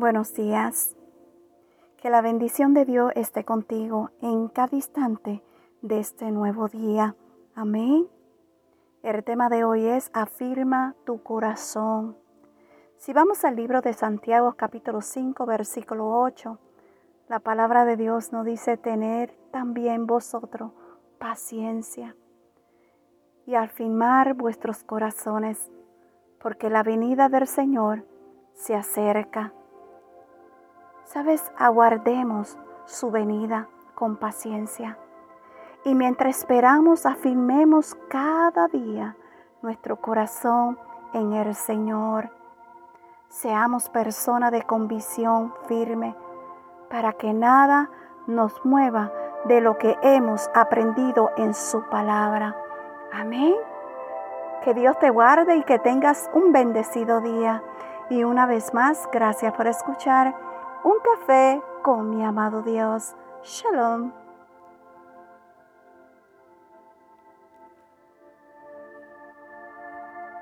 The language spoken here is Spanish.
Buenos días. Que la bendición de Dios esté contigo en cada instante de este nuevo día. Amén. El tema de hoy es afirma tu corazón. Si vamos al libro de Santiago capítulo 5 versículo 8, la palabra de Dios nos dice tener también vosotros paciencia y afirmar vuestros corazones, porque la venida del Señor se acerca. Sabes, aguardemos su venida con paciencia. Y mientras esperamos, afirmemos cada día nuestro corazón en el Señor. Seamos personas de convicción firme para que nada nos mueva de lo que hemos aprendido en su palabra. Amén. Que Dios te guarde y que tengas un bendecido día. Y una vez más, gracias por escuchar un café con mi amado Dios. Shalom.